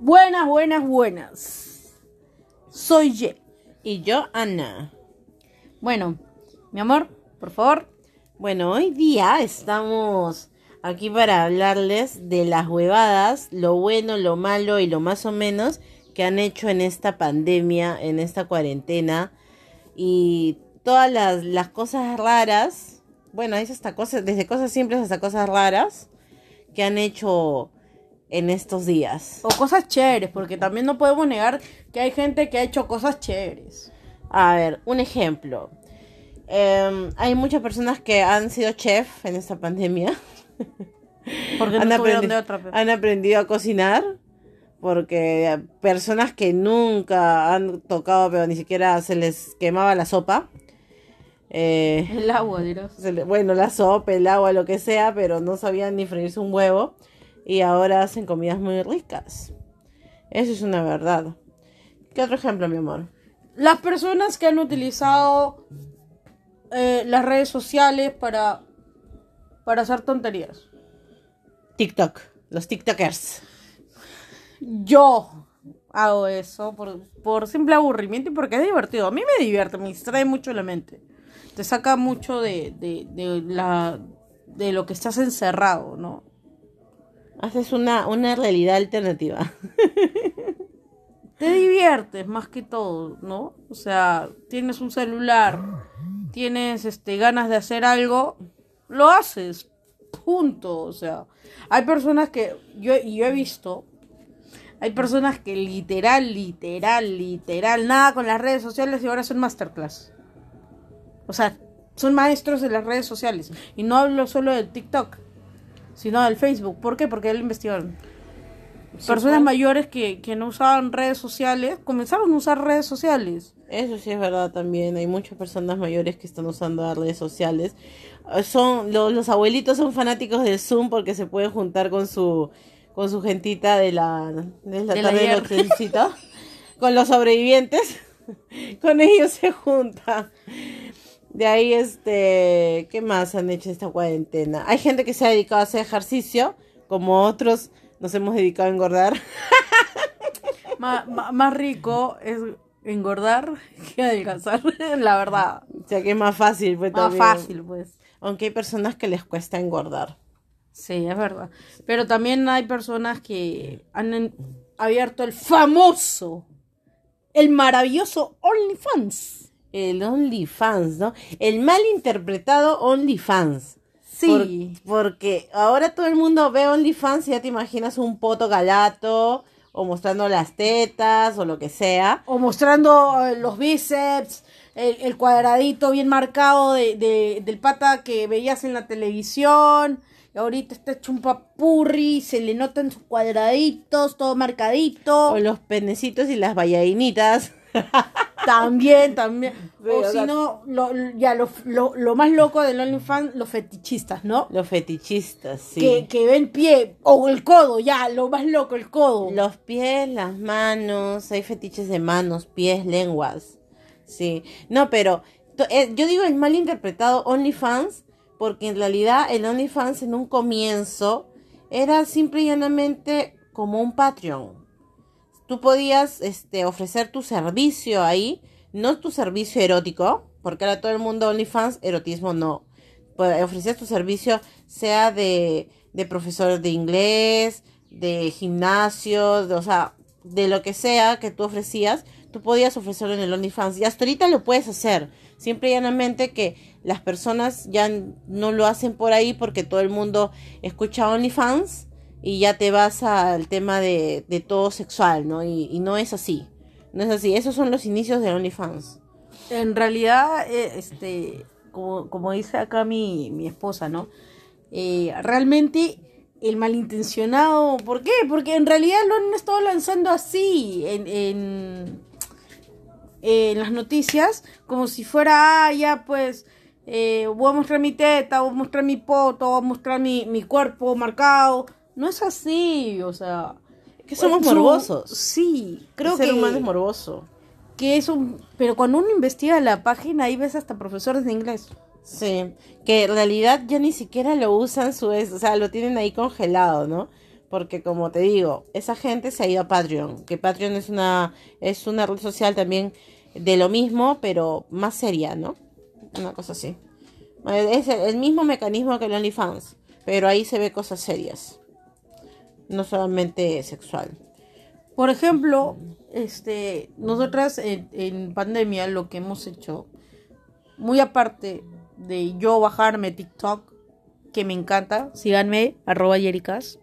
Buenas, buenas, buenas. Soy Ye. Y yo, Ana. Bueno, mi amor, por favor. Bueno, hoy día estamos aquí para hablarles de las huevadas, lo bueno, lo malo y lo más o menos que han hecho en esta pandemia, en esta cuarentena y todas las, las cosas raras, bueno, es hasta cosas, desde cosas simples hasta cosas raras que han hecho en estos días. O cosas chéveres, porque también no podemos negar que hay gente que ha hecho cosas chéveres. A ver, un ejemplo. Em, hay muchas personas que han sido chef en esta pandemia. Porque han, tuvieron aprendi- de otra. pe. han aprendido a cocinar. Porque personas que nunca han tocado, pero ni siquiera se les quemaba la sopa. Eh, El agua, dirás. le- bueno, la sopa, el agua, lo que sea, pero no sabían ni freírse un huevo. Y ahora hacen comidas muy ricas. Eso es una verdad. ¿Qué otro ejemplo, mi amor? Las personas que han utilizado eh, las redes sociales para, para hacer tonterías. TikTok. Los TikTokers. Yo hago eso por, por simple aburrimiento y porque es divertido. A mí me divierte, me distrae mucho la mente. Te saca mucho de, de, de la, de lo que estás encerrado, ¿no? Haces una, una realidad alternativa. Te diviertes más que todo, ¿no? O sea, tienes un celular, tienes este ganas de hacer algo, lo haces. Punto. O sea, hay personas que yo, yo he visto, hay personas que literal, literal, literal, nada con las redes sociales y ahora son masterclass. O sea, son maestros de las redes sociales. Y no hablo solo del TikTok, sino del Facebook. ¿Por qué? Porque él investigaron. Personas pues. mayores que, que no usaban redes sociales comenzaron a usar redes sociales. Eso sí es verdad también. Hay muchas personas mayores que están usando las redes sociales. Eh, Son lo- los abuelitos son fanáticos del Zoom porque se pueden juntar con su con su gentita de la de la tarde nochecita, con los sobrevivientes. con ellos se juntan. De ahí este, ¿qué más han hecho esta cuarentena? Hay gente que se ha dedicado a hacer ejercicio, como otros nos hemos dedicado a engordar. Más rico es engordar que adelgazar, la verdad. O sea que es más fácil, pues Más también. fácil, pues. Aunque hay personas que les cuesta engordar. Sí, es verdad. Pero también hay personas que han abierto el famoso, el maravilloso OnlyFans. El OnlyFans, ¿no? El mal interpretado OnlyFans. Sí. Por- porque ahora todo el mundo ve OnlyFans y ya te imaginas un poto galato o mostrando las tetas o lo que sea. O mostrando eh, los bíceps, el, el cuadradito bien marcado de, de- del pata que veías en la televisión. Y ahorita está hecho un papurri, se le notan sus cuadraditos, todo marcadito. O los penecitos y las bailaritas. También, también. O si no, lo, ya lo, lo, lo más loco del OnlyFans, los fetichistas, ¿no? Los fetichistas, sí. Que, que ven pie o el codo, ya, lo más loco, el codo. Los pies, las manos, hay fetiches de manos, pies, lenguas. Sí. No, pero eh, yo digo el mal interpretado OnlyFans porque en realidad el OnlyFans en un comienzo era simple y llanamente como un Patreon. Tú podías este, ofrecer tu servicio ahí, no tu servicio erótico, porque ahora todo el mundo OnlyFans, erotismo no. Pues, ofrecías tu servicio sea de, de profesor de inglés, de gimnasio, o sea, de lo que sea que tú ofrecías, tú podías ofrecerlo en el OnlyFans. Y hasta ahorita lo puedes hacer. Simple y llanamente que las personas ya no lo hacen por ahí porque todo el mundo escucha OnlyFans y ya te vas al tema de, de todo sexual, ¿no? Y, no es así. No es así. Esos son los inicios de OnlyFans. En realidad, eh, este, como, como dice acá mi, mi esposa, ¿no? Eh, realmente el malintencionado, ¿por qué? Porque en realidad lo han estado lanzando así en, en, en las noticias, como si fuera, ah, ya pues, eh, voy a mostrar mi teta, voy a mostrar mi poto, voy a mostrar mi, mi cuerpo marcado. No es así, o sea... Que somos morbosos. Sí, creo El ser que humano es morboso. que es un... Pero cuando uno investiga la página, ahí ves hasta profesores de inglés. Sí, que en realidad ya ni siquiera lo usan su es, o sea, lo tienen ahí congelado, ¿no? Porque como te digo, esa gente se ha ido a Patreon, que Patreon es una, es una red social también de lo mismo, pero más seria, ¿no? Una cosa así. Es el mismo mecanismo que el OnlyFans, pero ahí se ve cosas serias. No solamente sexual. Por ejemplo, este, nosotras en, en pandemia lo que hemos hecho, muy aparte de yo bajarme TikTok, que me encanta, síganme, arroba yericas.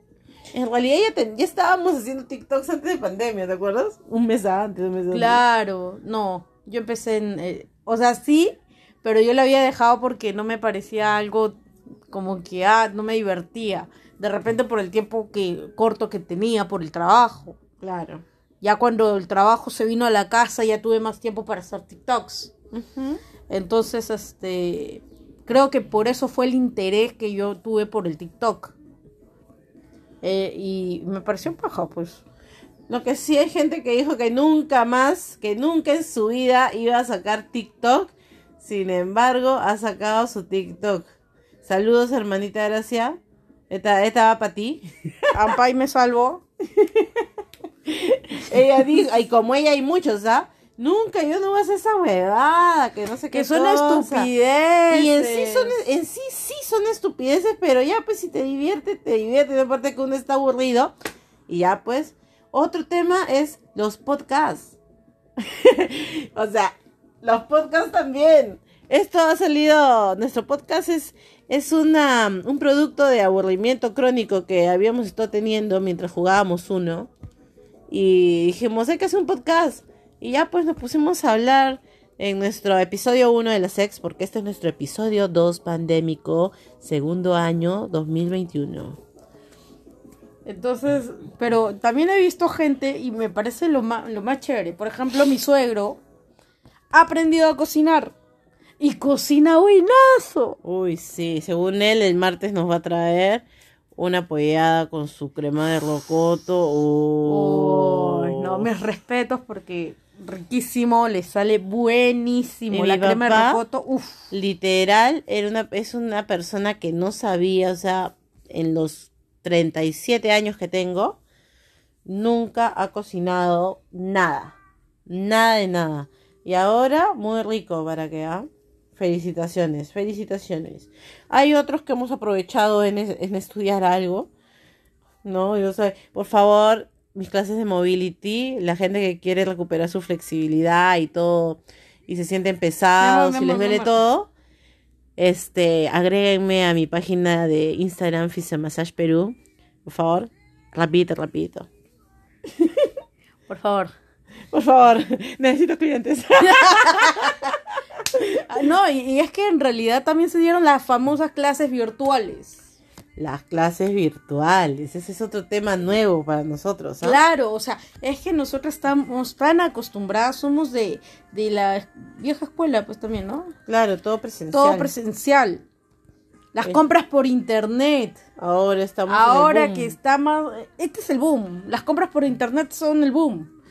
En realidad ya, te- ya estábamos haciendo TikToks antes de pandemia, ¿te acuerdas? Un mes antes, un mes antes. Claro, no, yo empecé en, eh, o sea, sí, pero yo lo había dejado porque no me parecía algo como que, ah, no me divertía. De repente por el tiempo que corto que tenía, por el trabajo. Claro. Ya cuando el trabajo se vino a la casa, ya tuve más tiempo para hacer TikToks. Entonces, este, creo que por eso fue el interés que yo tuve por el TikTok. Eh, y me pareció paja, pues. Lo que sí hay gente que dijo que nunca más, que nunca en su vida iba a sacar TikTok. Sin embargo, ha sacado su TikTok. Saludos, hermanita Gracia. Esta, esta va para ti. Ampay me salvó. ella dijo, y como ella hay muchos, ¿ah? Nunca, yo no voy a hacer esa huevada, que no sé qué Que son estupideces. Y en sí son, en sí sí son estupideces, pero ya pues si te divierte, te divierte, aparte que uno está aburrido. Y ya pues, otro tema es los podcasts. o sea, los podcasts también. Esto ha salido, nuestro podcast es, es una, un producto de aburrimiento crónico que habíamos estado teniendo mientras jugábamos uno. Y dijimos, hay que hacer un podcast. Y ya pues nos pusimos a hablar en nuestro episodio 1 de la sex, porque este es nuestro episodio 2 pandémico, segundo año 2021. Entonces, pero también he visto gente y me parece lo lo más chévere. Por ejemplo, mi suegro ha aprendido a cocinar. Y cocina buenazo. Uy, sí, según él, el martes nos va a traer una apoyada con su crema de rocoto. Uy, Uy, no, mis respetos porque riquísimo, le sale buenísimo. Y La crema de rocoto, uff. Literal, era una, es una persona que no sabía, o sea, en los 37 años que tengo, nunca ha cocinado nada. Nada de nada. Y ahora, muy rico para que, ¿ah? Felicitaciones, felicitaciones. Hay otros que hemos aprovechado en, es- en estudiar algo. No, yo sé, por favor, mis clases de mobility, la gente que quiere recuperar su flexibilidad y todo, y se sienten pesados Mi amor, y mi les duele todo, este, agréguenme a mi página de Instagram Massage Perú, por favor, rapidito, rapidito. Por favor. Por favor, necesito clientes. Ah, No, y, y es que en realidad también se dieron las famosas clases virtuales. Las clases virtuales, ese es otro tema nuevo para nosotros. ¿ah? Claro, o sea, es que nosotros estamos tan acostumbradas, somos de, de la vieja escuela, pues también, ¿no? Claro, todo presencial. Todo presencial. Las compras por internet. Ahora estamos en el Ahora boom. que está más... Este es el boom. Las compras por internet son el boom.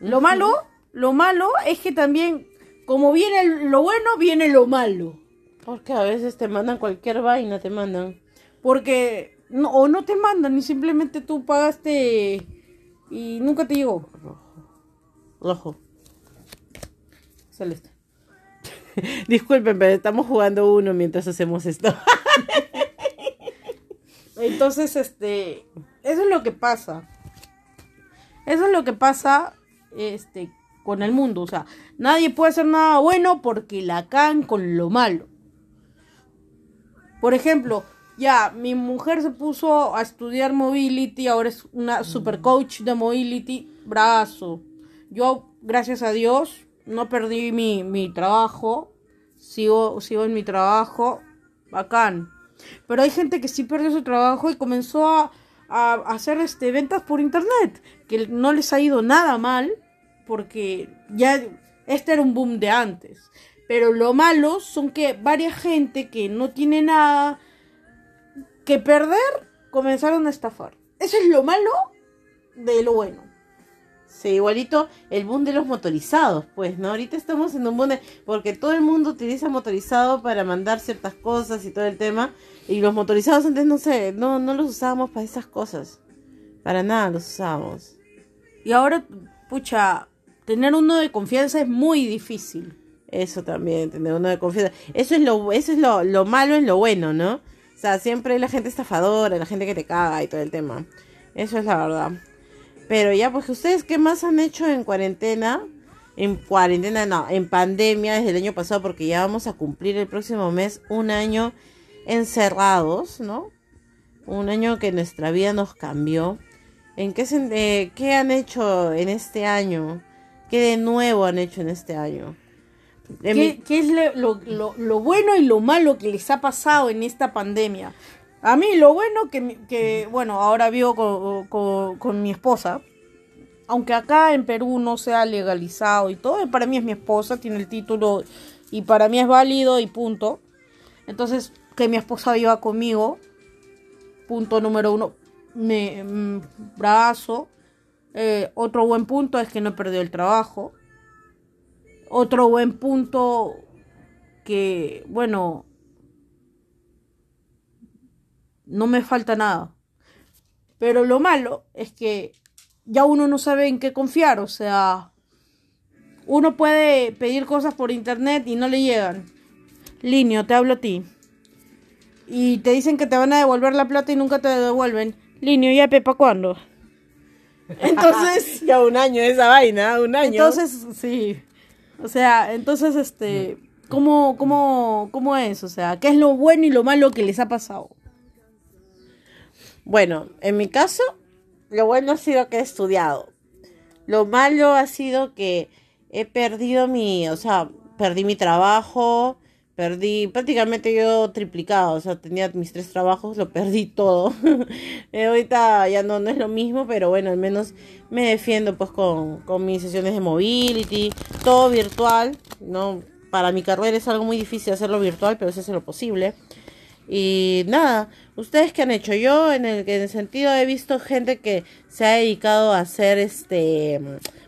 Lo malo, lo malo es que también, como viene lo bueno, viene lo malo. Porque a veces te mandan cualquier vaina, te mandan. Porque no, o no te mandan y simplemente tú pagaste y nunca te llegó. Rojo. Celeste. Disculpen, pero estamos jugando uno mientras hacemos esto. Entonces, este, eso es lo que pasa. Eso es lo que pasa, este, con el mundo. O sea, nadie puede hacer nada bueno porque la cagan con lo malo. Por ejemplo, ya, mi mujer se puso a estudiar mobility, ahora es una super coach de mobility, brazo. Yo, gracias a Dios, no perdí mi, mi trabajo, sigo, sigo en mi trabajo, bacán. Pero hay gente que sí perdió su trabajo y comenzó a, a hacer este, ventas por internet, que no les ha ido nada mal, porque ya este era un boom de antes. Pero lo malo son que varias gente que no tiene nada que perder comenzaron a estafar. Eso es lo malo de lo bueno. Sí, igualito el boom de los motorizados, pues, ¿no? Ahorita estamos en un boom de... Porque todo el mundo utiliza motorizado para mandar ciertas cosas y todo el tema. Y los motorizados antes, no sé, no, no los usábamos para esas cosas. Para nada los usamos. Y ahora, pucha, tener uno de confianza es muy difícil. Eso también, tener uno de confianza. Eso es lo, eso es lo, lo malo en lo bueno, ¿no? O sea, siempre la gente estafadora, la gente que te caga y todo el tema. Eso es la verdad. Pero ya, pues, ¿ustedes qué más han hecho en cuarentena? En cuarentena, no, en pandemia desde el año pasado, porque ya vamos a cumplir el próximo mes un año encerrados, ¿no? Un año que nuestra vida nos cambió. ¿En qué, eh, qué han hecho en este año? ¿Qué de nuevo han hecho en este año? Mi- ¿Qué, es lo, lo- lo- lo bueno y lo malo que les ha pasado en esta pandemia? A mí lo bueno que, que bueno, ahora vivo con, con- con mi esposa, aunque acá en Perú no se ha legalizado y todo, para mí es mi esposa, tiene el título y para mí es válido y punto. Entonces, que mi esposa viva conmigo, punto número uno, me mm, brazo. Eh, otro buen punto es que no he perdido el trabajo. Otro buen punto que, bueno, no me falta nada. Pero lo malo es que ya uno no sabe en qué confiar, o sea, uno puede pedir cosas por internet y no le llegan. Linio, te hablo a ti. Y te dicen que te van a devolver la plata y nunca te devuelven. Linio, ya Pepa, ¿cuándo? Entonces, ya un año de esa vaina, un año. entonces, sí. O sea, entonces, este, ¿cómo, cómo, ¿cómo es? O sea, ¿qué es lo bueno y lo malo que les ha pasado? Bueno, en mi caso, lo bueno ha sido que he estudiado. Lo malo ha sido que he perdido mi, o sea, perdí mi trabajo, perdí prácticamente yo triplicado, o sea, tenía mis tres trabajos, lo perdí todo. Eh, ahorita ya no, no es lo mismo, pero bueno, al menos me defiendo pues con, con mis sesiones de mobility, todo virtual, ¿no? Para mi carrera es algo muy difícil hacerlo virtual, pero se hace lo posible. Y nada, ¿ustedes qué han hecho? Yo en el, en el sentido he visto gente que se ha dedicado a hacer este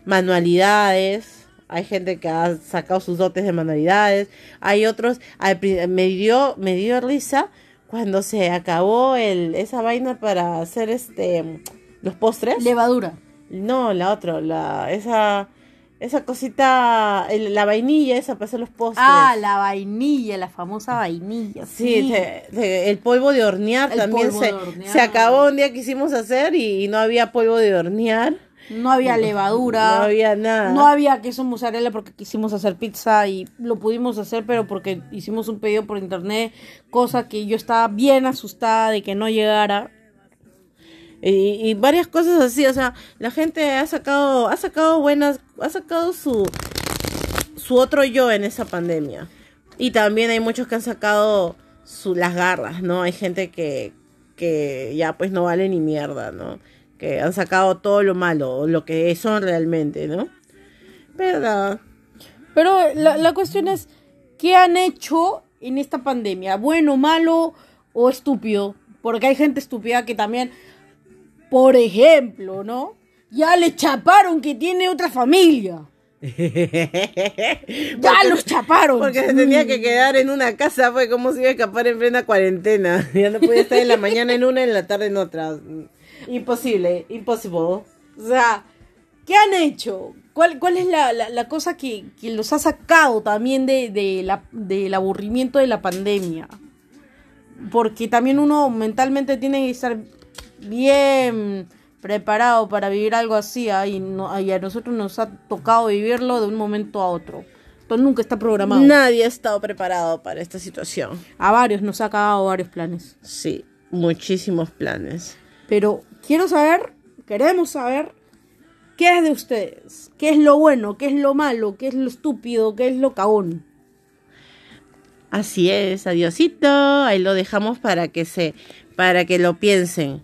manualidades. Hay gente que ha sacado sus dotes de manualidades. Hay otros, al me dio, me dio risa cuando se acabó el, esa vaina para hacer este los postres. Levadura. No, la otra, la, esa, esa cosita, el- la vainilla esa para hacer los postres. Ah, la vainilla, la famosa vainilla. Sí, te- el polvo de hornear El también polvo se, de hornear. se acabó un día que quisimos hacer y, y no había polvo de hornear, No había levadura. no había nada. No había queso mozzarella porque quisimos hacer pizza y lo pudimos hacer, pero porque hicimos un pedido por internet, cosa que yo estaba bien asustada de que no llegara. y, y varias cosas así, o sea, la gente ha sacado, ha sacado buenas, ha sacado su, su otro yo en esa pandemia. Y también hay muchos que han sacado su, las garras, ¿no? Hay gente que, que ya pues no vale ni mierda, ¿no? Que han sacado todo lo malo, lo que son realmente, ¿no? Pero. Pero la, la cuestión es, ¿qué han hecho en esta pandemia? ¿Bueno, malo o estúpido? Porque hay gente estúpida que también, por ejemplo, ¿no? Ya le chaparon que tiene otra familia. Ya los chaparon. Porque se tenía que quedar en una casa, fue como si iba a escapar en plena cuarentena. Ya no podía estar en la mañana en una y en la tarde en otra. Imposible, imposible. O sea, ¿qué han hecho? ¿Cuál, cuál es la, la, la cosa que, que los ha sacado también de, de la, del aburrimiento de la pandemia? Porque también uno mentalmente tiene que estar bien preparado para vivir algo así, ¿ah? y, no- y a nosotros nos ha tocado vivirlo de un momento a otro. Esto nunca está programado. Nadie ha estado preparado para esta situación. A varios nos ha cagado varios planes. Sí, muchísimos planes. Pero quiero saber, queremos saber, ¿qué es de ustedes? ¿Qué es lo bueno? ¿Qué es lo malo? ¿Qué es lo estúpido? ¿Qué es lo cagón? Así es, adiosito. Ahí lo dejamos para que se, para que lo piensen.